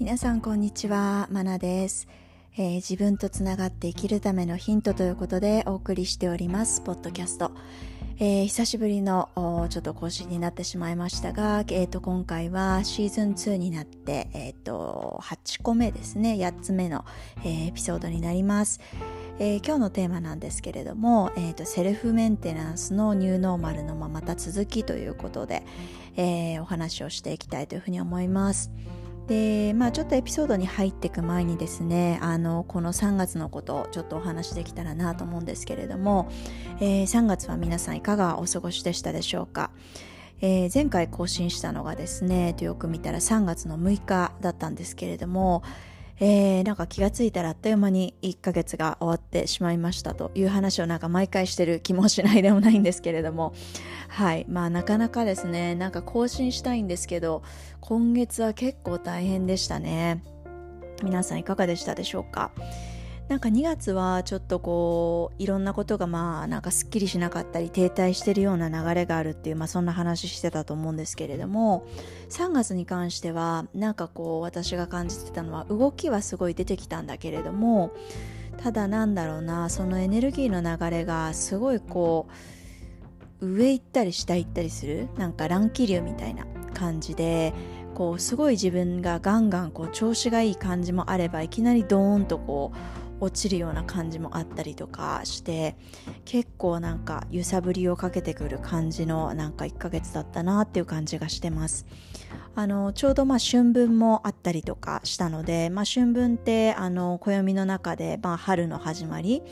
皆さんこんにちは。マナです、えー、自分とつながって生きるためのヒントということでお送りしております。ポッドキャスト、えー、久しぶりのちょっと更新になってしまいましたが、えーと、今回はシーズン2になって、えーと、8個目ですね。8つ目の、えー、エピソードになります。えー、今日のテーマなんですけれども、えーと、セルフメンテナンスのニューノーマルのままた続きということで、えー、お話をしていきたいというふうに思います。でまあちょっとエピソードに入っていく前にですねあのこの3月のことをちょっとお話しできたらなと思うんですけれども、えー、3月は皆さんいかがお過ごしでしたでしょうか、えー、前回更新したのがですねよく見たら3月の6日だったんですけれどもえー、なんか気がついたらあっという間に1ヶ月が終わってしまいましたという話をなんか毎回してる気もしないでもないんですけれども。はい。まあなかなかですね。なんか更新したいんですけど今月は結構大変でしたね。皆さんいかがでしたでしょうか？なんか2月はちょっとこういろんなことがまあなんかすっきりしなかったり停滞してるような流れがあるっていうまあそんな話してたと思うんですけれども3月に関してはなんかこう私が感じてたのは動きはすごい出てきたんだけれどもただなんだろうなそのエネルギーの流れがすごいこう上行ったり下行ったりするなんか乱気流みたいな感じでこうすごい自分がガンガンこう調子がいい感じもあればいきなりドーンとこう落ちるような感じもあったりとかして結構なんか揺さぶりをかけてくる感じのなんか1ヶ月だったなっていう感じがしてます。あのちょうどまあ春分もあったりとかしたので、まあ、春分ってあの暦の中でまあ春の始まり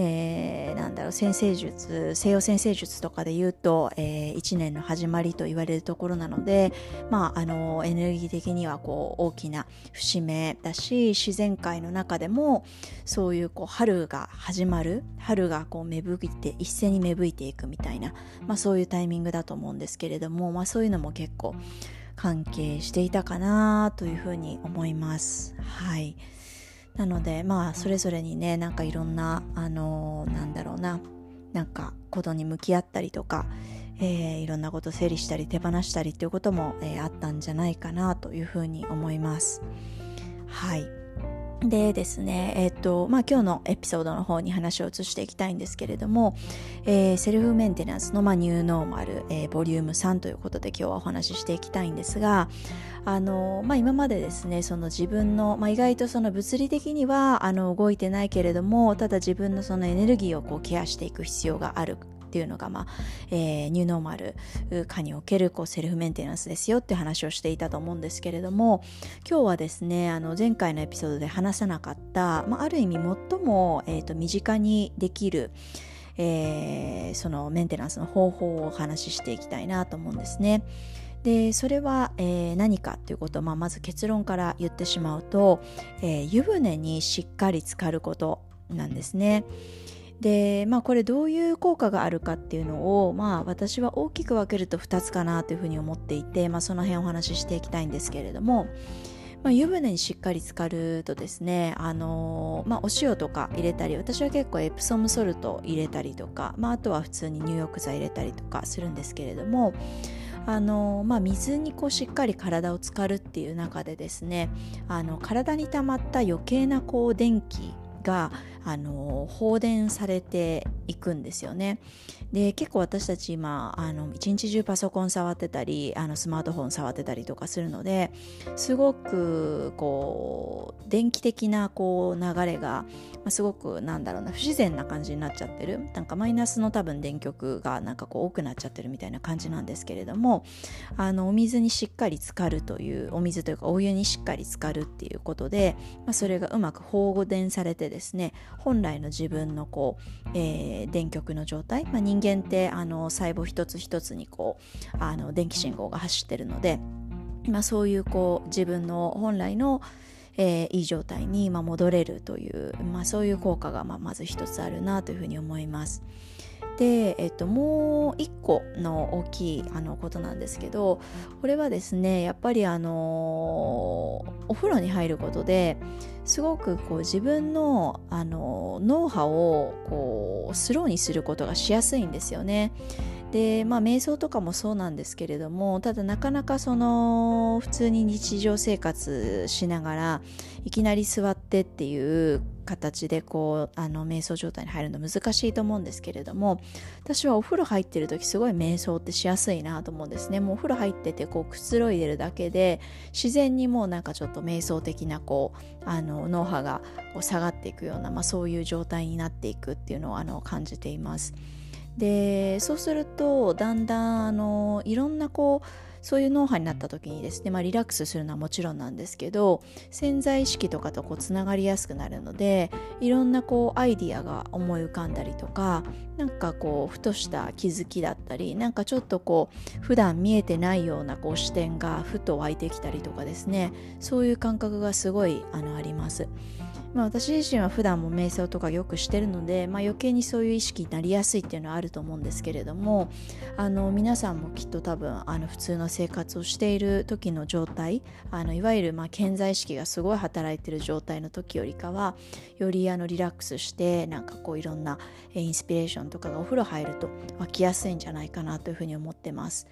えー、なんだろう先生術西洋先生術とかで言うと、えー、1年の始まりと言われるところなので、まあ、あのエネルギー的にはこう大きな節目だし自然界の中でもそういうこう春が始まる春がこう芽吹いて一斉に芽吹いていくみたいな、まあ、そういうタイミングだと思うんですけれども、まあ、そういうのも結構関係していたかなというふうに思います。はいなのでまあそれぞれにねなんかいろんなあのー、なんだろうななんかことに向き合ったりとか、えー、いろんなこと整理したり手放したりっていうことも、えー、あったんじゃないかなというふうに思います。はいでですね、えっ、と、まあ、今日のエピソードの方に話を移していきたいんですけれども、えー、セルフメンテナンスの、まあ、ニューノーマル、えー、ボリューム3ということで今日はお話ししていきたいんですが、あの、まあ、今までですね、その自分の、まあ、意外とその物理的には、あの、動いてないけれども、ただ自分のそのエネルギーをこうケアしていく必要があるっていうのが、まあえー、ニューノーマル化におけるこうセルフメンテナンスですよって話をしていたと思うんですけれども今日はですねあの前回のエピソードで話さなかった、まあ、ある意味最も、えーと、身近にできるえー、そのメンテナンスの方法をお話ししていきたいなと思うんですね。でそれは、えー、何かということを、まあ、まず結論から言ってしまうと、えー、湯船にしっかり浸かることなんですね。でまあこれどういう効果があるかっていうのをまあ私は大きく分けると2つかなというふうに思っていて、まあ、その辺お話ししていきたいんですけれども、まあ、湯船にしっかり浸かるとですね、あのー、まあ、お塩とか入れたり私は結構エプソムソルト入れたりとか、まあ、あとは普通に入浴剤入れたりとかするんですけれどもあのまあ、水にこうしっかり体を浸かるっていう中でですねあの体に溜まった余計なこう電気があの放電されていくんですよね。で結構私たち今あの一日中パソコン触ってたりあのスマートフォン触ってたりとかするのですごくこう電気的なこう流れが、ま、すごくなんだろうな不自然な感じになっちゃってるなんかマイナスの多分電極がなんかこう多くなっちゃってるみたいな感じなんですけれどもあのお水にしっかり浸かるというお水というかお湯にしっかり浸かるっていうことで、まあ、それがうまく放電されてですね本来の自分のこう、えー、電極の状態、まあ、人間ってあの細胞一つ一つにこうあの電気信号が走ってるので、まあ、そういうこう自分の本来のえー、いい状態に、まあ、戻れるという、まあ、そういう効果が、まあ、まず一つあるなというふうに思います。で、えっと、もう一個の大きいあのことなんですけどこれはですねやっぱりあのお風呂に入ることですごくこう自分のあの脳波をこうスローにすることがしやすいんですよね。でまあ瞑想とかもそうなんですけれどもただなかなかその普通に日常生活しながらいきなり座ってっていう形でこうあの瞑想状態に入るの難しいと思うんですけれども私はお風呂入ってる時すごい瞑想ってしやすいなと思うんですねもうお風呂入っててこうくつろいでるだけで自然にもうなんかちょっと瞑想的なこうあの脳波がこう下がっていくような、まあ、そういう状態になっていくっていうのをあの感じています。でそうするとだんだんあのいろんなこうそういう脳波になった時にですね、まあ、リラックスするのはもちろんなんですけど潜在意識とかとこうつながりやすくなるのでいろんなこうアイディアが思い浮かんだりとかなんかこうふとした気づきだったりなんかちょっとこう普段見えてないようなこう視点がふと湧いてきたりとかですねそういう感覚がすごいあのあります。まあ、私自身は普段も瞑想とかよくしてるので、まあ、余計にそういう意識になりやすいっていうのはあると思うんですけれどもあの皆さんもきっと多分あの普通の生活をしている時の状態あのいわゆるまあ潜在意識がすごい働いてる状態の時よりかはよりあのリラックスしてなんかこういろんなインスピレーションとかがお風呂入ると湧きやすいんじゃないかなというふうに思ってます。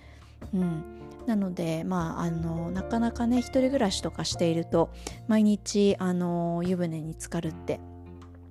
うん、なので、まあ、あのなかなかね一人暮らしとかしていると毎日あの湯船に浸かるって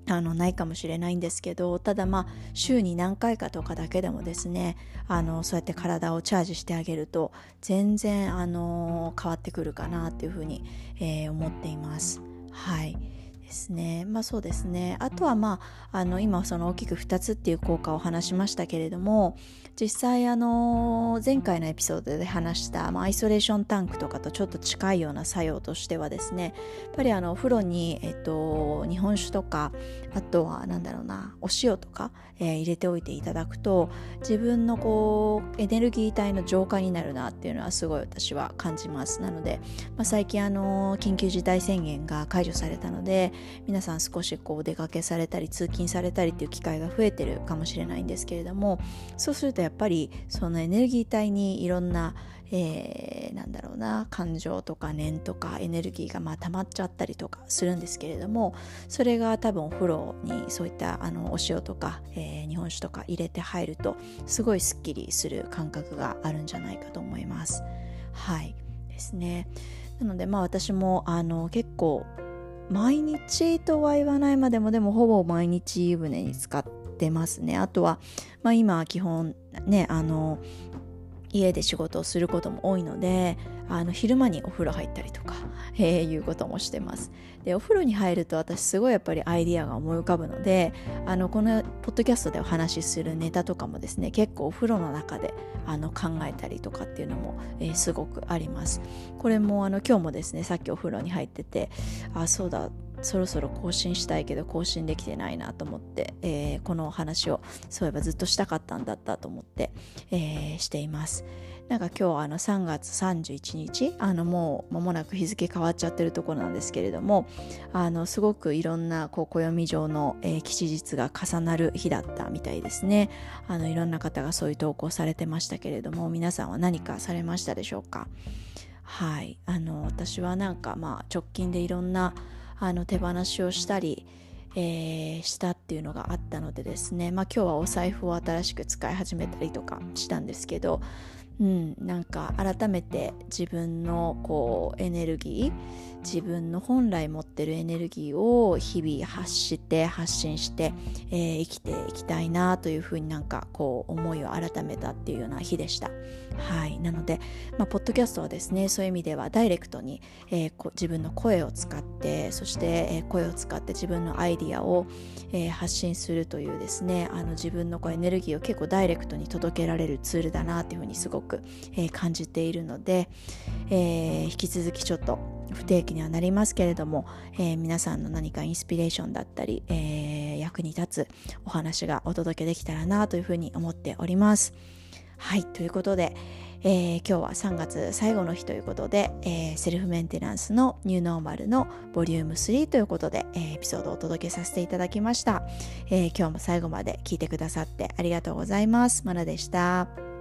あのないかもしれないんですけどただまあ週に何回かとかだけでもですねあのそうやって体をチャージしてあげると全然あの変わってくるかなっていうふうに、えー、思っています。はいですね。まあそうですね。あとはまああの今その大きく2つっていう効果を話しましたけれども実際あの前回のエピソードで話した、まあ、アイソレーションタンクとかとちょっと近いような作用としてはですねやっぱりあのお風呂に、えっと、日本酒とかあとは何だろうなお塩とか、えー、入れておいていただくと自分のこうエネルギー体の浄化になるなっていうのはすごい私は感じます。なので、まあ、最近あの緊急事態宣言が解除されたので皆さん少しこうお出かけされたり通勤されたりっていう機会が増えてるかもしれないんですけれどもそうするとやっぱりそのエネルギー体にいろんな、えー、なんだろうな感情とか念とかエネルギーがまあ溜まっちゃったりとかするんですけれどもそれが多分お風呂にそういったあのお塩とか、えー、日本酒とか入れて入るとすごいすっきりする感覚があるんじゃないかと思います。はいですね。なのでまあ私もあの結構毎日とは言わないまでもでもほぼ毎日湯船に使ってますね。あとは、まあ、今基本ねあの家で仕事をすることも多いのであの昼間にお風呂入ったりとか、えー、いうこともしてますでお風呂に入ると私すごいやっぱりアイディアが思い浮かぶのであのこのポッドキャストでお話しするネタとかもですね結構お風呂の中であの考えたりとかっていうのも、えー、すごくありますこれもあの今日もですねさっきお風呂に入っててあそうだそろそろ更新したいけど更新できてないなと思って、えー、このお話をそういえばずっとしたかったんだったと思って、えー、しています。なんか今日あの3月31日あのもう間もなく日付変わっちゃってるところなんですけれどもあのすごくいろんなこう暦上の、えー、吉日が重なる日だったみたいですね。あのいろんな方がそういう投稿されてましたけれども皆さんは何かされましたでしょうか？はい。あの私はなんかまあ直近でいろんなあの手放しをしたり、えー、したっていうのがあったのでですね、まあ、今日はお財布を新しく使い始めたりとかしたんですけど、うん、なんか改めて自分のこうエネルギー自分の本来持ってるエネルギーを日々発して発信して、えー、生きていきたいなというふうになんかこう思いを改めたっていうような日でした。はい、なので、まあ、ポッドキャストはですねそういう意味ではダイレクトに、えー、自分の声を使ってそして、えー、声を使って自分のアイディアを、えー、発信するというですねあの自分のこうエネルギーを結構ダイレクトに届けられるツールだなというふうにすごく、え感じているので、え引き続きちょっと不定期にはなりますけれども、え、皆さんの何かインスピレーションだったり、え、役に立つお話がお届けできたらなというふうに思っております。はい、ということで、えー、今日は3月最後の日ということで、えー、セルフメンテナンスのニューノーマルのボリューム3ということで、えー、エピソードをお届けさせていただきました、え今日も最後まで聞いてくださってありがとうございます。まなでした。